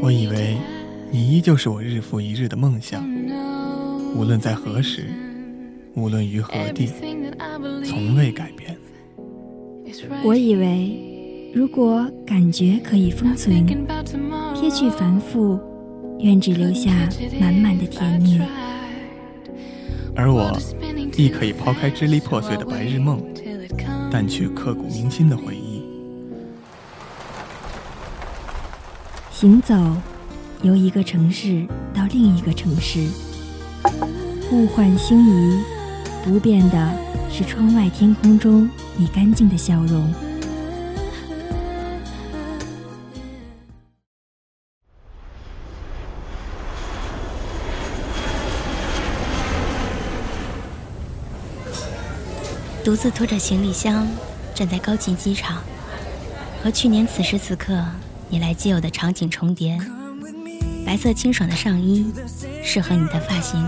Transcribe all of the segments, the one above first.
我以为你依旧是我日复一日的梦想，无论在何时，无论于何地，从未改变。我以为，如果感觉可以封存，撇去繁复，愿只留下满满的甜蜜。而我亦可以抛开支离破碎的白日梦，淡去刻骨铭心的回忆。行走，由一个城市到另一个城市，物换星移，不变的是窗外天空中你干净的笑容。独自拖着行李箱站在高级机场，和去年此时此刻你来接我的场景重叠。白色清爽的上衣适合你的发型，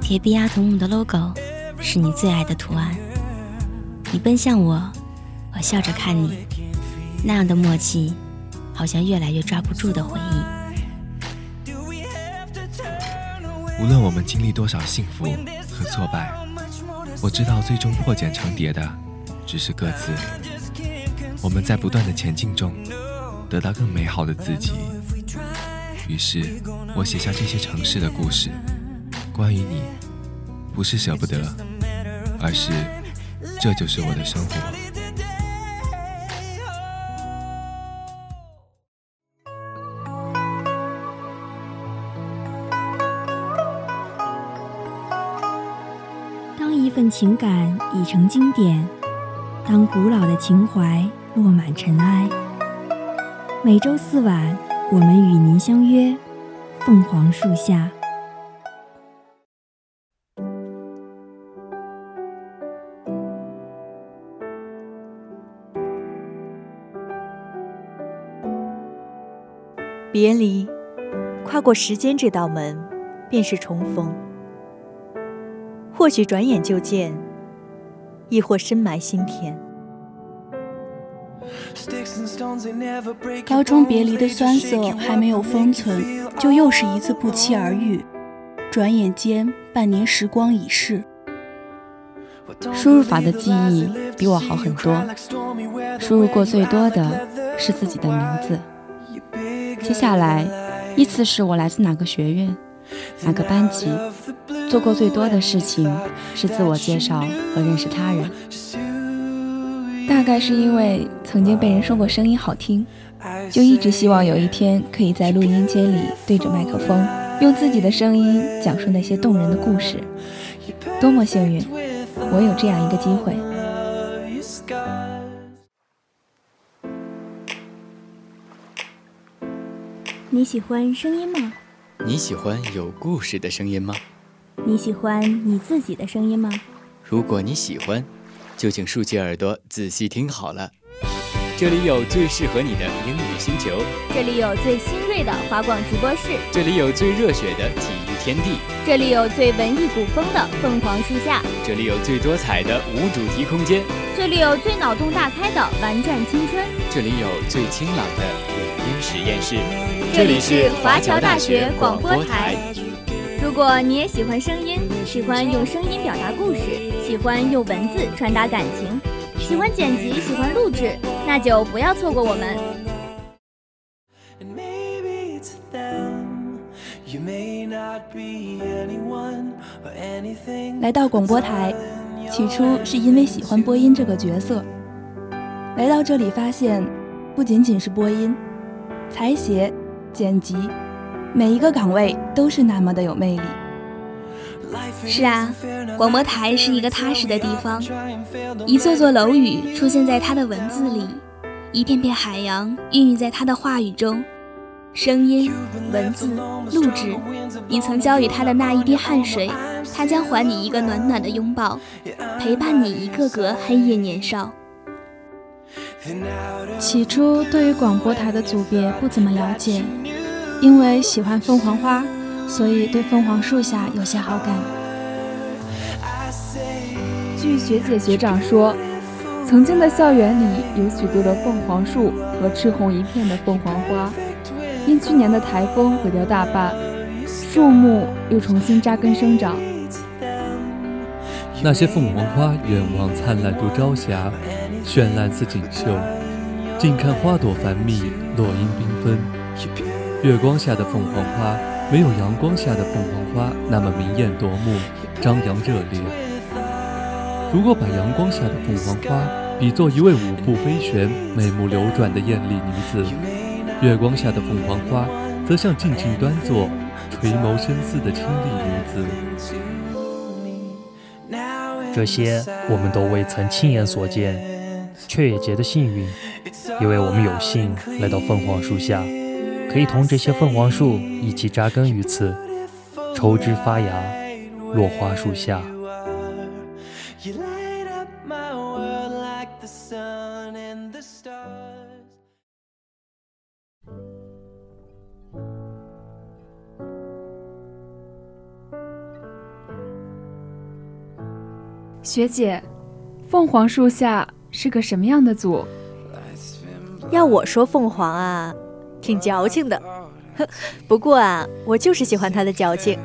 铁臂阿童木的 logo 是你最爱的图案。你奔向我，我笑着看你，那样的默契，好像越来越抓不住的回忆。无论我们经历多少幸福和挫败。我知道，最终破茧成蝶的只是各自。我们在不断的前进中，得到更美好的自己。于是，我写下这些城市的故事，关于你，不是舍不得，而是这就是我的生活。当一份情感已成经典，当古老的情怀落满尘埃。每周四晚，我们与您相约凤凰树下。别离，跨过时间这道门，便是重逢。或许转眼就见，亦或深埋心田。高中别离的酸涩还没有封存，就又是一次不期而遇。转眼间，半年时光已逝。输入法的记忆比我好很多，输入过最多的是自己的名字。接下来，依次是我来自哪个学院，哪个班级。做过最多的事情是自我介绍和认识他人。大概是因为曾经被人说过声音好听，就一直希望有一天可以在录音间里对着麦克风，用自己的声音讲述那些动人的故事。多么幸运，我有这样一个机会。你喜欢声音吗？你喜欢有故事的声音吗？你喜欢你自己的声音吗？如果你喜欢，就请竖起耳朵仔细听好了。这里有最适合你的英语星球，这里有最新锐的华广直播室，这里有最热血的体育天地，这里有最文艺古风的凤凰树下，这里有最多彩的无主题空间，这里有最脑洞大开的玩转青春，这里有最清朗的语音实验室。这里是华侨大学广播台。如果你也喜欢声音，喜欢用声音表达故事，喜欢用文字传达感情，喜欢剪辑，喜欢录制，那就不要错过我们。来到广播台，起初是因为喜欢播音这个角色。来到这里，发现不仅仅是播音，采写、剪辑。每一个岗位都是那么的有魅力。是啊，广播台是一个踏实的地方，一座座楼宇出现在他的文字里，一片片海洋孕育在他的话语中。声音、文字、录制，你曾交予他的那一滴汗水，他将还你一个暖暖的拥抱，陪伴你一个个黑夜年少。起初对于广播台的组别不怎么了解。因为喜欢凤凰花，所以对凤凰树下有些好感。据学姐学长说，曾经的校园里有许多的凤凰树和赤红一片的凤凰花，因去年的台风毁掉大半，树木又重新扎根生长。那些凤凰花远望灿烂如朝霞，绚烂似锦绣。近看花朵繁密，落英缤纷。月光下的凤凰花，没有阳光下的凤凰花那么明艳夺目、张扬热烈。如果把阳光下的凤凰花比作一位舞步飞旋、眉目流转的艳丽女子，月光下的凤凰花则像静静端坐、垂眸深思的清丽女子。这些我们都未曾亲眼所见，却也觉得幸运，因为我们有幸来到凤凰树下，可以同这些凤凰树一起扎根于此，抽枝发芽，落花树下。学姐，凤凰树下是个什么样的组？要我说凤凰啊，挺矫情的。不过啊，我就是喜欢他的矫情，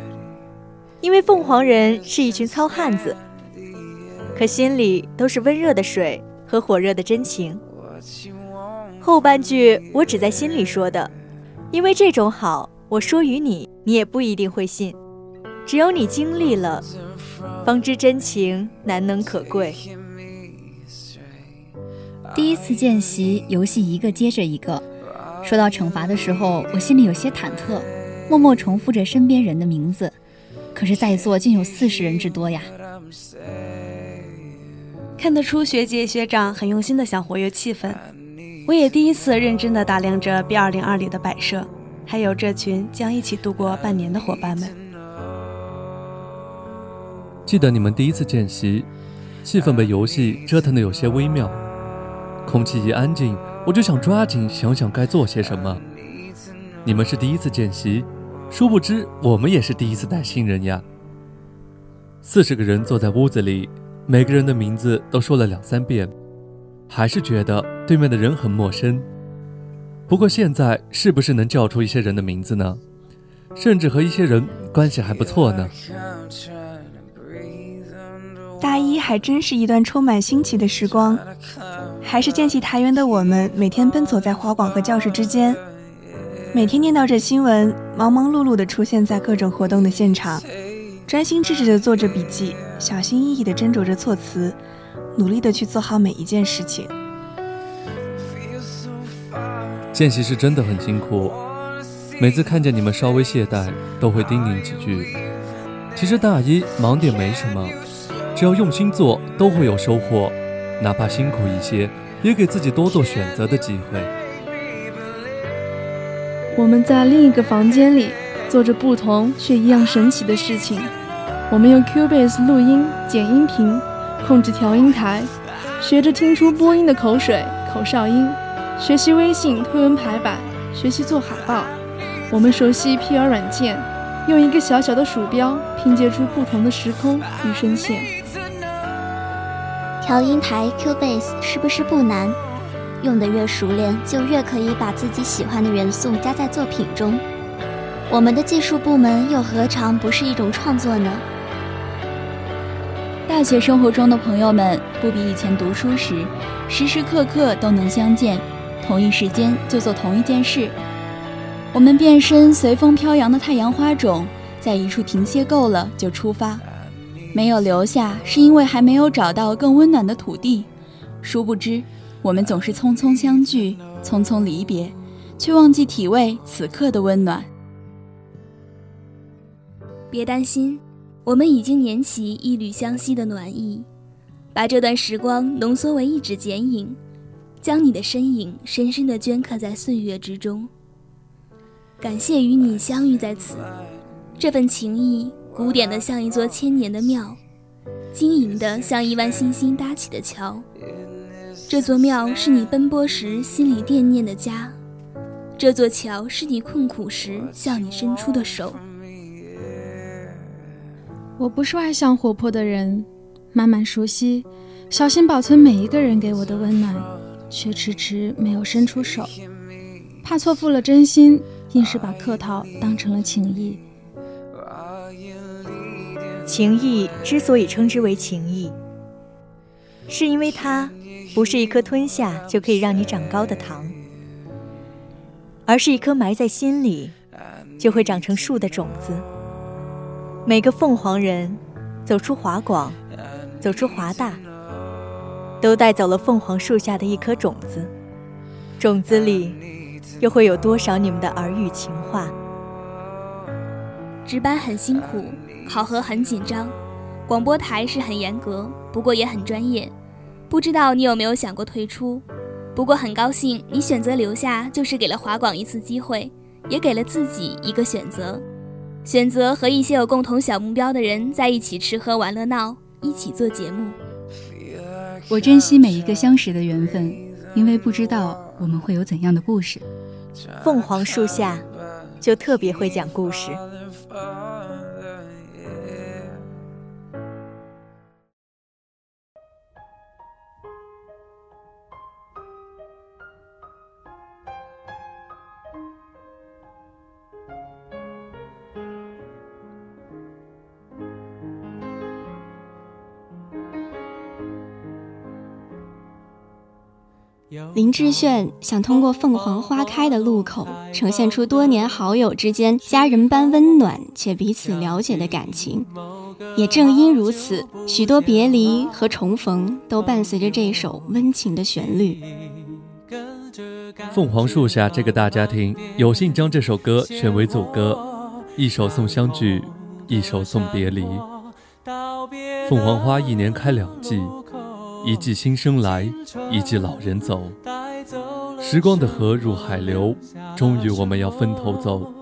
因为凤凰人是一群糙汉子，可心里都是温热的水和火热的真情。后半句我只在心里说的，因为这种好，我说与你，你也不一定会信，只有你经历了。方知真情难能可贵。第一次见习，游戏一个接着一个。说到惩罚的时候，我心里有些忐忑，默默重复着身边人的名字。可是，在座竟有四十人之多呀！看得出学姐学长很用心的想活跃气氛。我也第一次认真的打量着 B 二零二里的摆设，还有这群将一起度过半年的伙伴们。记得你们第一次见习，气氛被游戏折腾的有些微妙。空气一安静，我就想抓紧想想该做些什么。你们是第一次见习，殊不知我们也是第一次带新人呀。四十个人坐在屋子里，每个人的名字都说了两三遍，还是觉得对面的人很陌生。不过现在是不是能叫出一些人的名字呢？甚至和一些人关系还不错呢？大一还真是一段充满新奇的时光，还是建起台园的我们，每天奔走在花广和教室之间，每天念叨着新闻，忙忙碌碌地出现在各种活动的现场，专心致志地做着笔记，小心翼翼地斟酌着措辞，努力地去做好每一件事情。见习是真的很辛苦，每次看见你们稍微懈怠，都会叮咛几句。其实大一忙点没什么。只要用心做，都会有收获，哪怕辛苦一些，也给自己多做选择的机会。我们在另一个房间里做着不同却一样神奇的事情。我们用 Cubase 录音、剪音频、控制调音台，学着听出播音的口水、口哨音，学习微信推文排版，学习做海报。我们熟悉 PR 软件，用一个小小的鼠标拼接出不同的时空与声线。调音台 Cubase 是不是不难？用得越熟练，就越可以把自己喜欢的元素加在作品中。我们的技术部门又何尝不是一种创作呢？大学生活中的朋友们不比以前读书时，时时刻刻都能相见，同一时间就做同一件事。我们变身随风飘扬的太阳花种，在一处停歇够了就出发。没有留下，是因为还没有找到更温暖的土地。殊不知，我们总是匆匆相聚，匆匆离别，却忘记体味此刻的温暖。别担心，我们已经捻起一缕相惜的暖意，把这段时光浓缩为一纸剪影，将你的身影深深地镌刻在岁月之中。感谢与你相遇在此，这份情谊。古典的像一座千年的庙，晶莹的像一弯星星搭起的桥。这座庙是你奔波时心里惦念的家，这座桥是你困苦时向你伸出的手。我不是外向活泼的人，慢慢熟悉，小心保存每一个人给我的温暖，却迟迟没有伸出手，怕错付了真心，硬是把客套当成了情谊。情谊之所以称之为情谊，是因为它不是一颗吞下就可以让你长高的糖，而是一颗埋在心里就会长成树的种子。每个凤凰人走出华广，走出华大，都带走了凤凰树下的一颗种子。种子里又会有多少你们的耳语情话？值班很辛苦，考核很紧张，广播台是很严格，不过也很专业。不知道你有没有想过退出？不过很高兴你选择留下，就是给了华广一次机会，也给了自己一个选择。选择和一些有共同小目标的人在一起吃喝玩乐闹，一起做节目。我珍惜每一个相识的缘分，因为不知道我们会有怎样的故事。凤凰树下，就特别会讲故事。林志炫想通过凤凰花开的路口，呈现出多年好友之间家人般温暖且彼此了解的感情。也正因如此，许多别离和重逢都伴随着这首温情的旋律。凤凰树下这个大家庭有幸将这首歌选为组歌，一首送相聚，一首送别离。凤凰花一年开两季。一季新生来，一季老人走。时光的河入海流，终于我们要分头走。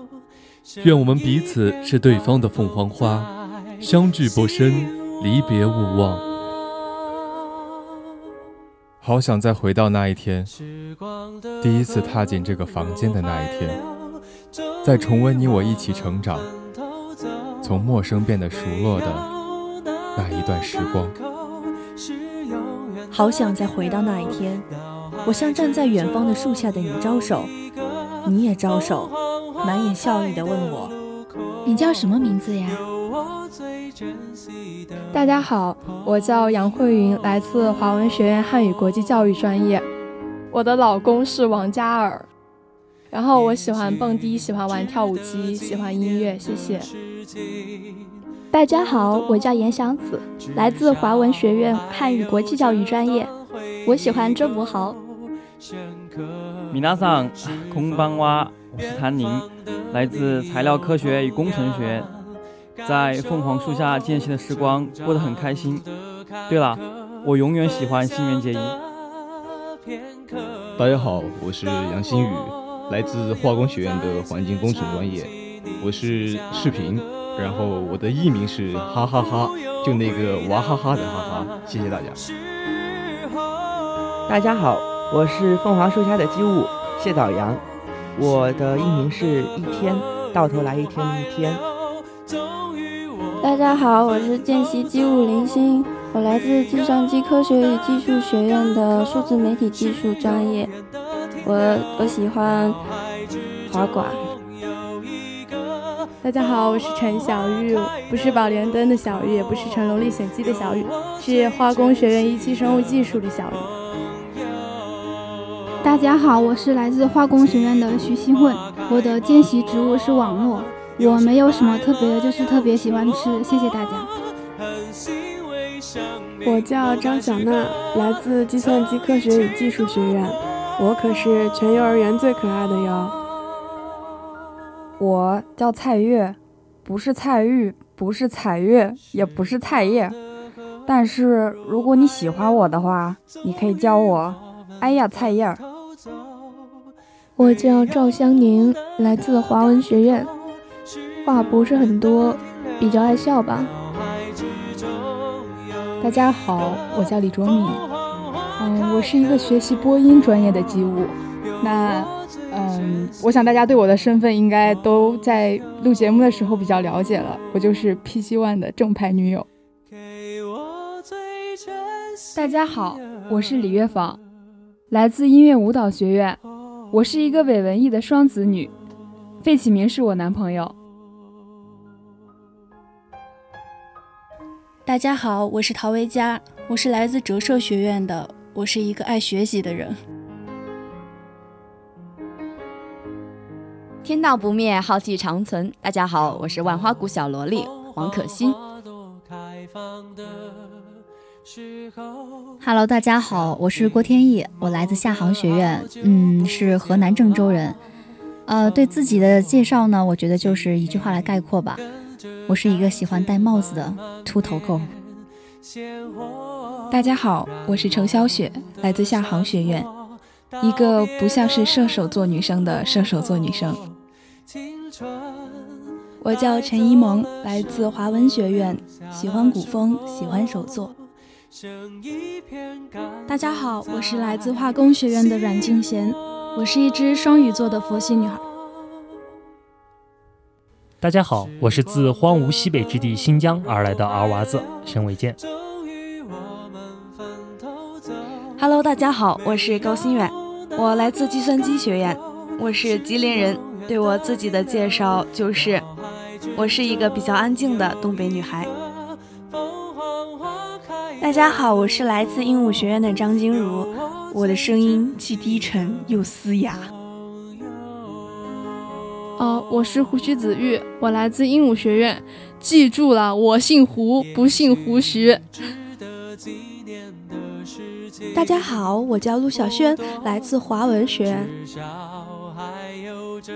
愿我们彼此是对方的凤凰花，相聚不深，离别勿忘。好想再回到那一天，第一次踏进这个房间的那一天，再重温你我一起成长，从陌生变得熟络的那一段时光。好想再回到那一天，我向站在远方的树下的你招手，你也招手，满眼笑意的问我：“你叫什么名字呀？”大家好，我叫杨慧云，来自华文学院汉语国际教育专业。我的老公是王嘉尔，然后我喜欢蹦迪，喜欢玩跳舞机，喜欢音乐。谢谢。大家好，我叫严祥子，来自华文学院汉语国际教育专业。我喜欢周柏豪。米娜桑，空邦蛙，我是谭宁，来自材料科学与工程学，在凤凰树下间隙的时光过得很开心。对了，我永远喜欢新垣结衣。大家好，我是杨新宇，来自化工学院的环境工程专业，我是视频。然后我的艺名是哈哈哈，就那个娃哈哈的哈哈，谢谢大家。大家好，我是凤凰树下的机务谢早阳，我的艺名是一天，到头来一天一天。大家好，我是见习机务林星，我来自计算机科学与技术学院的数字媒体技术专业，我我喜欢滑管。大家好，我是陈小玉，不是宝莲灯的小玉，也不是《成龙历险记》的小玉，是化工学院一期生物技术的小玉。大家好，我是来自化工学院的徐新混，我的见习职务是网络，我没有什么特别的，就是特别喜欢吃。谢谢大家。我叫张小娜，来自计算机科学与技术学院，我可是全幼儿园最可爱的哟。我叫蔡月，不是蔡玉，不是彩月，也不是菜叶。但是如果你喜欢我的话，你可以叫我哎呀菜叶。我叫赵香宁，来自华文学院，话不是很多，比较爱笑吧。大家好，我叫李卓敏，嗯，我是一个学习播音专业的机务。那。嗯，我想大家对我的身份应该都在录节目的时候比较了解了。我就是 PG One 的正牌女友。大家好，我是李月芳，来自音乐舞蹈学院。我是一个伪文艺的双子女。费启明是我男朋友。大家好，我是陶维佳，我是来自折射学院的，我是一个爱学习的人。天道不灭，浩气长存。大家好，我是万花谷小萝莉王可欣。Hello，大家好，我是郭天意，我来自夏航学院，嗯，是河南郑州人。呃，对自己的介绍呢，我觉得就是一句话来概括吧。我是一个喜欢戴帽子的秃头狗。大家好，我是程小雪，来自夏航学院，一个不像是射手座女生的射手座女生。我叫陈一萌，来自华文学院，喜欢古风，喜欢手作。大家好，我是来自化工学院的阮静贤，我是一只双鱼座的佛系女孩。大家好，我是自荒芜西北之地新疆而来的儿娃子沈伟健。Hello，大家好，我是高新远，我来自计算机学院，我是吉林人。对我自己的介绍就是，我是一个比较安静的东北女孩。大家好，我是来自鹦鹉学院的张金如，我的声音既低沉又嘶哑。哦，我是胡须子玉，我来自鹦鹉学院。记住了，我姓胡，不姓胡须。大家好，我叫陆小轩，来自华文学院。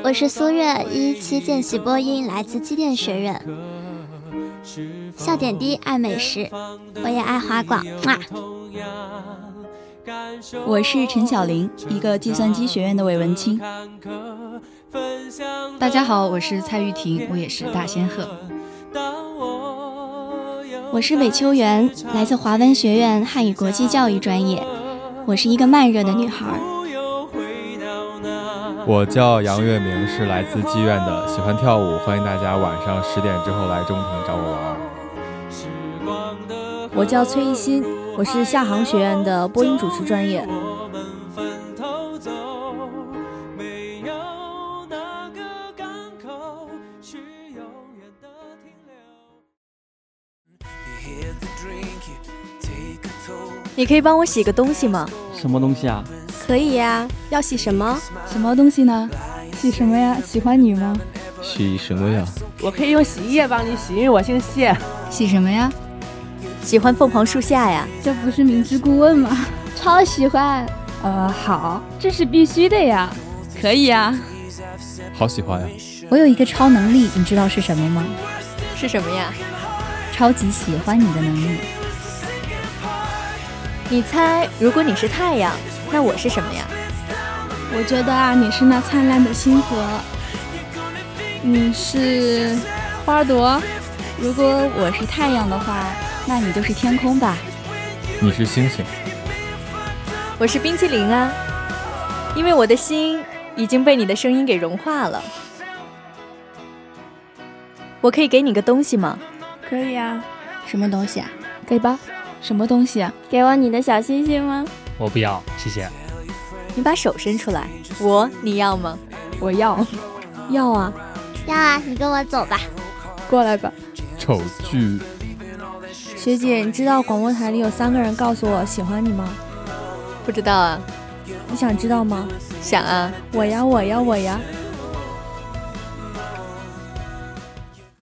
我是苏月，一期见习播音，来自机电学院。笑点低，爱美食，我也爱华广。我是陈小玲，一个计算机学院的伪文青。大家好，我是蔡玉婷，我也是大仙鹤。我是韦秋元，来自华文学院汉语国际教育专业。我是一个慢热的女孩。我叫杨月明，是来自妓院的，喜欢跳舞，欢迎大家晚上十点之后来中庭找我玩。我叫崔艺欣，我是夏航学院的播音主持专业。你可以帮我洗个东西吗？什么东西啊？可以呀，要洗什么？什么东西呢？洗什么呀？喜欢你吗？洗什么呀？我可以用洗衣液帮你洗，因为我姓谢。洗什么呀？喜欢凤凰树下呀？这不是明知故问吗？超喜欢。呃，好，这是必须的呀。可以呀。好喜欢呀。我有一个超能力，你知道是什么吗？是什么呀？超级喜欢你的能力。你猜，如果你是太阳，那我是什么呀？我觉得啊，你是那灿烂的星河。你是花朵。如果我是太阳的话，那你就是天空吧。你是星星。我是冰淇淋啊，因为我的心已经被你的声音给融化了。我可以给你个东西吗？可以啊。什么东西啊？给吧。什么东西啊？给我你的小星星吗？我不要，谢谢。你把手伸出来，我你要吗？我要，要啊，要啊！你跟我走吧，过来吧。丑剧。学姐，你知道广播台里有三个人告诉我喜欢你吗？不知道啊。你想知道吗？想啊。我呀，我呀，我呀。